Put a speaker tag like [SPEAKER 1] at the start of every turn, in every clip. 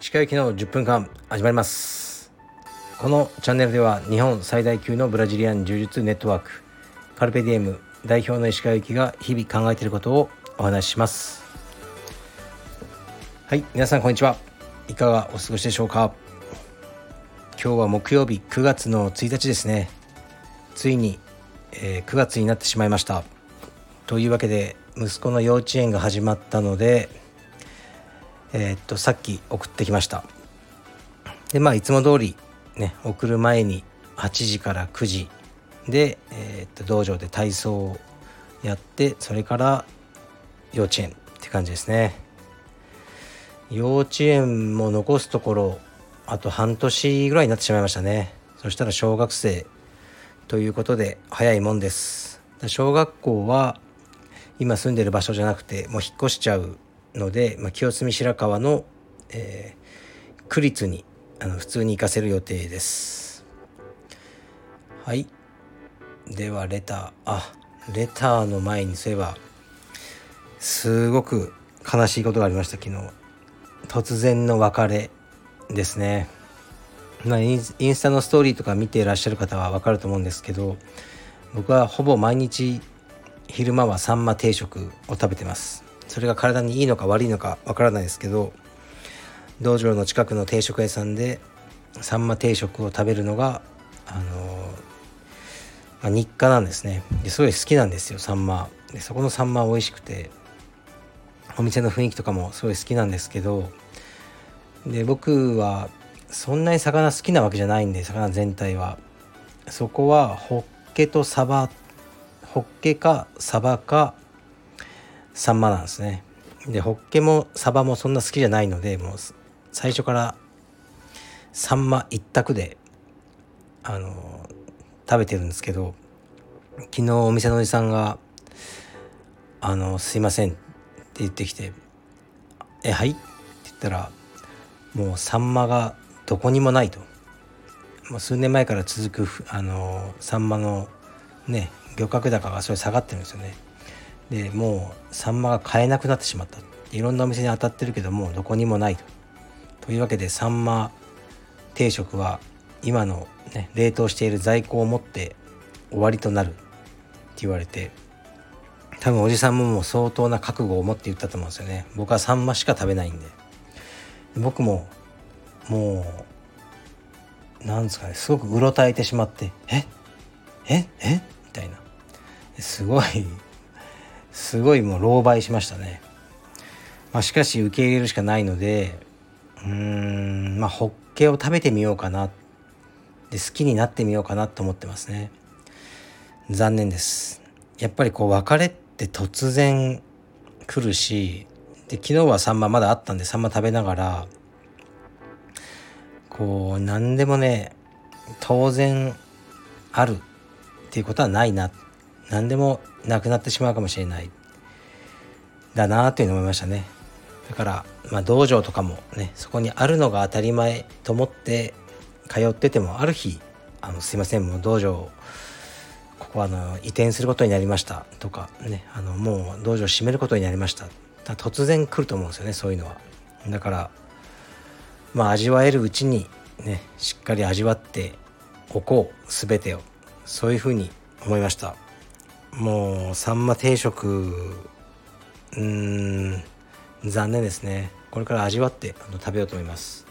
[SPEAKER 1] 歯科行きの10分間始まります。このチャンネルでは日本最大級のブラジリアン柔術ネットワークカルペディエム代表の石川行きが日々考えていることをお話しします。はい皆さんこんにちは。いかがお過ごしでしょうか。今日は木曜日9月の1日ですね。ついに、えー、9月になってしまいました。というわけで息子の幼稚園が始まったのでえー、っとさっき送ってきました。でまあいつも通りね送る前に8時から9時で、えー、っと道場で体操をやってそれから幼稚園って感じですね。幼稚園も残すところあと半年ぐらいになってしまいましたね。そしたら小学生ということで早いもんです。小学校は今住んでる場所じゃなくてもう引っ越しちゃうので、まあ、清澄白河の、えー、区立にあの普通に行かせる予定です。はい。ではレター。あレターの前にそういえばすごく悲しいことがありました。昨日。突然の別れですね。まあ、インスタのストーリーとか見ていらっしゃる方は分かると思うんですけど僕はほぼ毎日昼間はサンマ定食を食べてます。それが体にいいのか悪いのか分からないですけど道場の近くの定食屋さんでサンマ定食を食べるのがあのまあ、日課なんですね。ですごい好きなんですよサンマ。でそこのサンマ美味しくてお店の雰囲気とかもすごい好きなんですけどで僕はそんなに魚好きなわけじゃないんで魚全体は。そこはホッケとサバホッケかサバかサンマなんですねでホッケもサバもそんな好きじゃないのでもう最初からサンマ一択であの食べてるんですけど昨日お店のおじさんが「あのすいません」って言ってきて「えはい?」って言ったらもうサンマがどこにもないともう数年前から続くあのサンマのね漁獲高がそれ下がってるんですよね。でもうサンマが買えなくなってしまった。いろんなお店に当たってるけどもうどこにもないと。というわけでサンマ定食は今の、ね、冷凍している在庫を持って終わりとなるって言われて多分おじさんももう相当な覚悟を持って言ったと思うんですよね。僕はサンマしか食べないんで。僕ももうなんですかねすごくうろたえてしまってえ？え？え？みたいな。すごいすごいもう狼狽しましたね、まあ、しかし受け入れるしかないのでうーんまあホッケを食べてみようかな。で好きになってみようかなと思ってますね。残念です。やっぱりこう別れって突然来るしで昨日はサンマまだあったんでサンマ食べながらこう何でもね当然あるっていうことはないな何でもなくなってしまうかもしれない。だなというのを思いましたね。だから、まあ、道場とかもねそこにあるのが当たり前と思って通っててもある日あのすいませんもう道場ここはあの移転することになりました。とかねあのもう道場閉めることになりました。突然来ると思うんですよねそういうのは。だからまあ味わえるうちにねしっかり味わっておこう全てを。そういうふうに思いました。もうサンマ定食。うん残念ですね。これから味わってあの食べようと思います。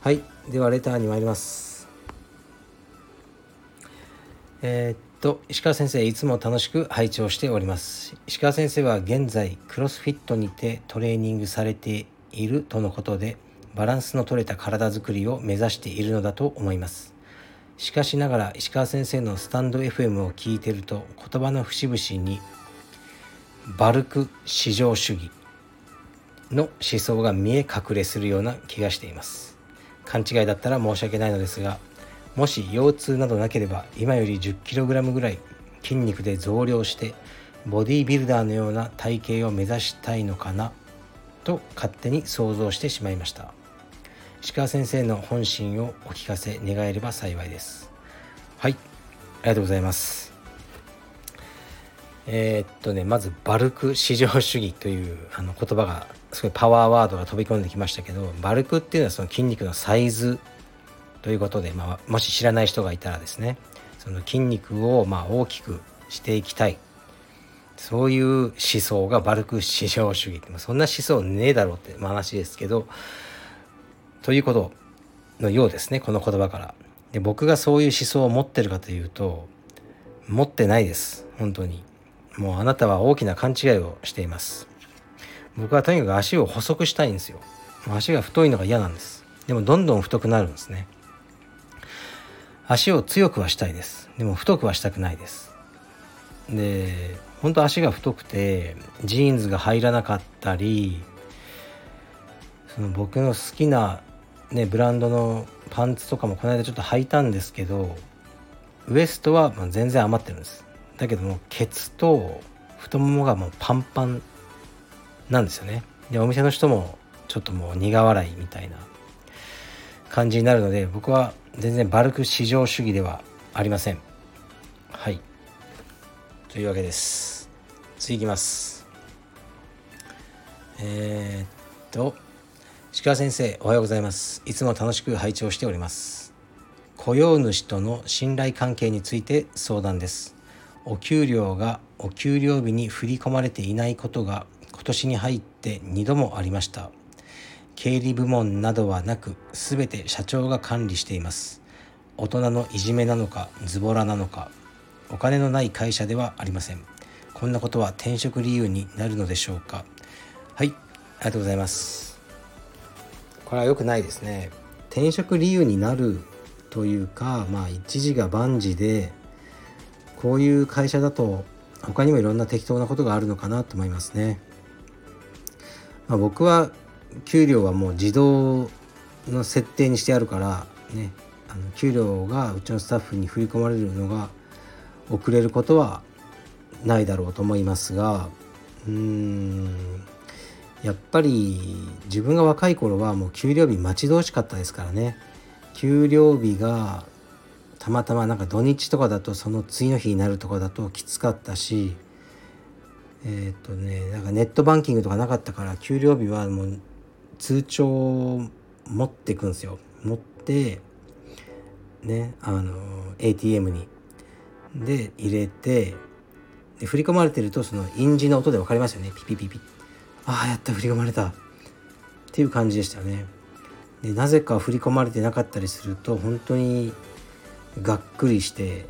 [SPEAKER 1] はい。ではレターに参ります。えー、っと石川先生いつも楽しく拝聴しております。石川先生は現在クロスフィットにてトレーニングされているとのことでバランスの取れた体づくりを目指しているのだと思います。しかしながら石川先生のスタンド FM を聞いてると言葉の節々にバルク至上主義の思想が見え隠れするような気がしています。勘違いだったら申し訳ないのですがもし腰痛などなければ今より 10kg ぐらい筋肉で増量してボディービルダーのような体型を目指したいのかなと勝手に想像してしまいました。石川先生の本心をお聞かせ願えれば幸いです。はいありがとうございます。えー、っとねまずバルク至上主義というあの言葉がすごいパワーワードが飛び込んできましたけどバルクっていうのはその筋肉のサイズということで、まあ、もし知らない人がいたらですねその筋肉をま大きくしていきたい。そういう思想がバルク至上主義ってそんな思想ねえだろうって話ですけどということのようですねこの言葉から。で僕がそういう思想を持ってるかというと持ってないです。本当に。もうあなたは大きな勘違いをしています。僕はとにかく足を細くしたいんですよ。足が太いのが嫌なんです。でもどんどん太くなるんですね。足を強くはしたいです。でも太くはしたくないです。で本当足が太くてジーンズが入らなかったりその僕の好きな、ね、ブランドのパンツとかもこの間ちょっと履いたんですけどウエストは全然余ってるんです。だけどもケツと太ももがもうパンパンなんですよね。でお店の人もちょっともう苦笑いみたいな感じになるので僕は全然バルク至上主義ではありません。はい。というわけです。次いきます。えー、っと鹿先生おはようございます。いつも楽しく拝聴しております。雇用主との信頼関係について相談です。お給料がお給料日に振り込まれていないことが今年に入って2度もありました。経理部門などはなく全て社長が管理しています。大人のいじめなのかズボラなのかお金のない会社ではありません。こんなことは転職理由になるのでしょうか。はいありがとうございます。これは良くないですね。転職理由になるというかまあ一時が万事でこういう会社だと他にもいろんな適当なことがあるのかなと思いますね、まあ、僕は給料はもう自動の設定にしてあるからねあの給料がうちのスタッフに振り込まれるのが遅れることはないだろうと思いますがうーんやっぱり自分が若い頃はもう給料日待ち遠しかったですからね。給料日がたまたまなんか土日とかだとその次の日になるとかだときつかったしえっ、ー、とねなんかネットバンキングとかなかったから給料日はもう通帳を持っていくんですよ。持ってねあの ATM に。で入れてで振り込まれてるとその印字の音で分かりますよね。ピピピピ。ああやった振り込まれた。っていう感じでしたよね。でなぜか振り込まれてなかったりすると本当にがっくりして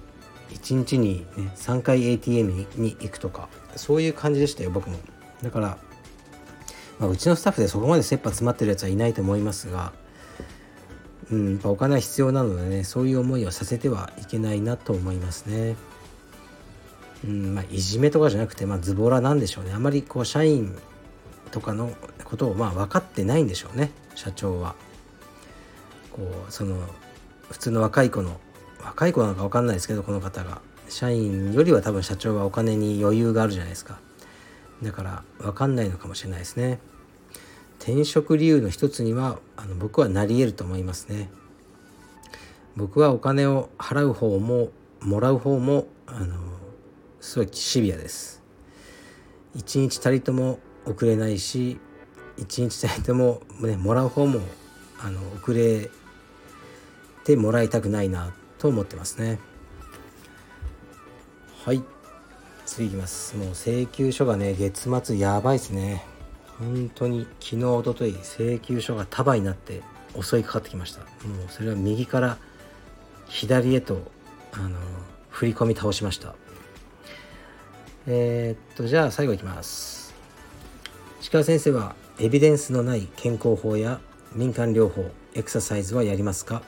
[SPEAKER 1] 1日に、ね、3回 ATM に行くとかそういう感じでしたよ僕も。だから、まあ、うちのスタッフでそこまで切羽詰まってるやつはいないと思いますがうん、やっぱお金は必要なのでねそういう思いをさせてはいけないなと思いますね。うんまあ、いじめとかじゃなくて、まあ、ズボラなんでしょうね。あまりこう社員とかのことをまあ分かってないんでしょうね社長は。こうその普通の若い子の若い子なのか分かんないですけどこの方が社員よりは多分社長はお金に余裕があるじゃないですかだから分かんないのかもしれないですね。転職理由の一つにはあの僕はなり得ると思いますね。僕はお金を払う方ももらう方もあのすごいシビアです。一日たりとも遅れないし一日たりとも、ね、もらう方もあの遅れてもらいたくないなと思ってますね。はい。次いきます。もう請求書がね月末やばいですね。本当に昨日おととい請求書が束になって襲いかかってきました。もうそれは右から左へとあの振り込み倒しました。えー、っとじゃあ最後いきます。鹿先生はエビデンスのない健康法や民間療法エクササイズはやりますか？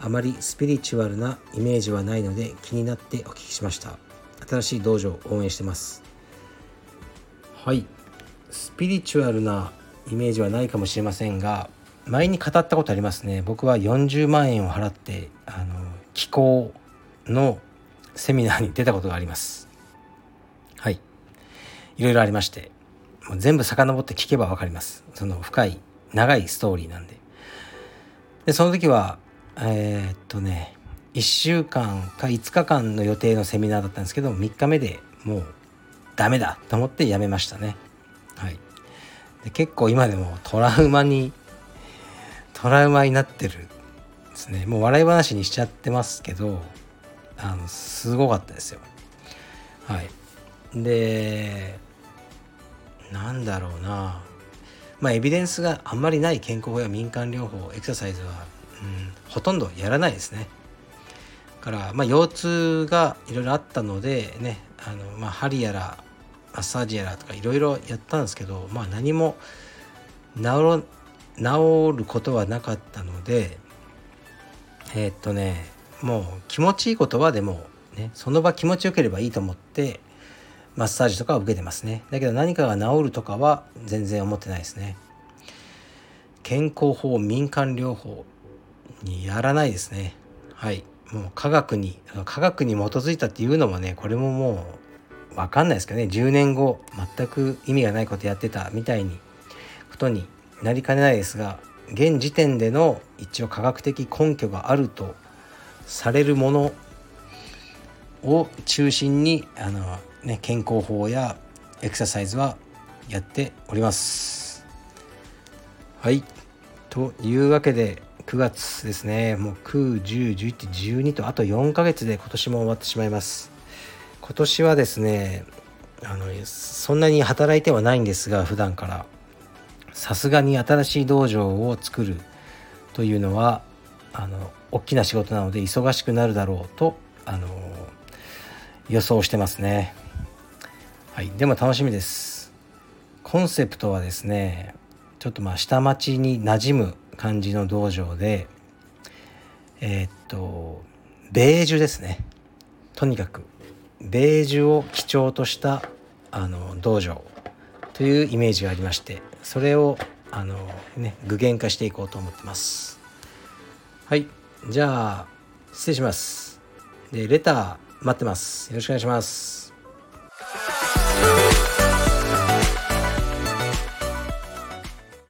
[SPEAKER 1] あまりスピリチュアルなイメージはないので気になってお聞きしました。新しい道場応援してます。はい。スピリチュアルなイメージはないかもしれませんが前に語ったことありますね。僕は40万円を払ってあの気候のセミナーに出たことがあります。はい。いろいろありまして。もう全部遡って聞けば分かります。その深い長いストーリーなんで。でその時はえー、っとね1週間か5日間の予定のセミナーだったんですけど3日目でもうダメだと思ってやめましたね。はい。で結構今でもトラウマにトラウマになってるですね。もう笑い話にしちゃってますけどあのすごかったですよ。はい。でなんだろうな。まあエビデンスがあんまりない健康法や民間療法エクササイズは、うん、ほとんどやらないですね。から、まあ、腰痛がいろいろあったのでねあの、まあ、針やらマッサージやらとかいろいろやったんですけど、まあ、何も治ることはなかったのでえー、っとねもう気持ちいいことはでもねその場気持ちよければいいと思ってマッサージとかを受けてますね。だけど何かが治るとかは全然思ってないですね。健康法民間療法にやらないですね。はい。もう科学に科学に基づいたっていうのもねこれももう分かんないですけどね。10年後全く意味がないことやってたみたいにことになりかねないですが現時点での一応科学的根拠があるとされるものを中心にあの、ね、健康法やエクササイズはやっております。はい。というわけで9月ですね。もう9、10、11、12とあと4ヶ月で今年も終わってしまいます。今年はですねあのそんなに働いてはないんですが普段から。さすがに新しい道場を作るというのはあの大きな仕事なので忙しくなるだろうとあの予想してますね。はいでも楽しみです。コンセプトはですねちょっとまあ下町に馴染む感じの道場でえー、っとベージュですね。とにかくベージュを基調としたあの道場というイメージがありましてそれをあの、ね、具現化していこうと思ってます。はいじゃあ失礼します。でレター待ってます。よろしくお願いします。Ooh.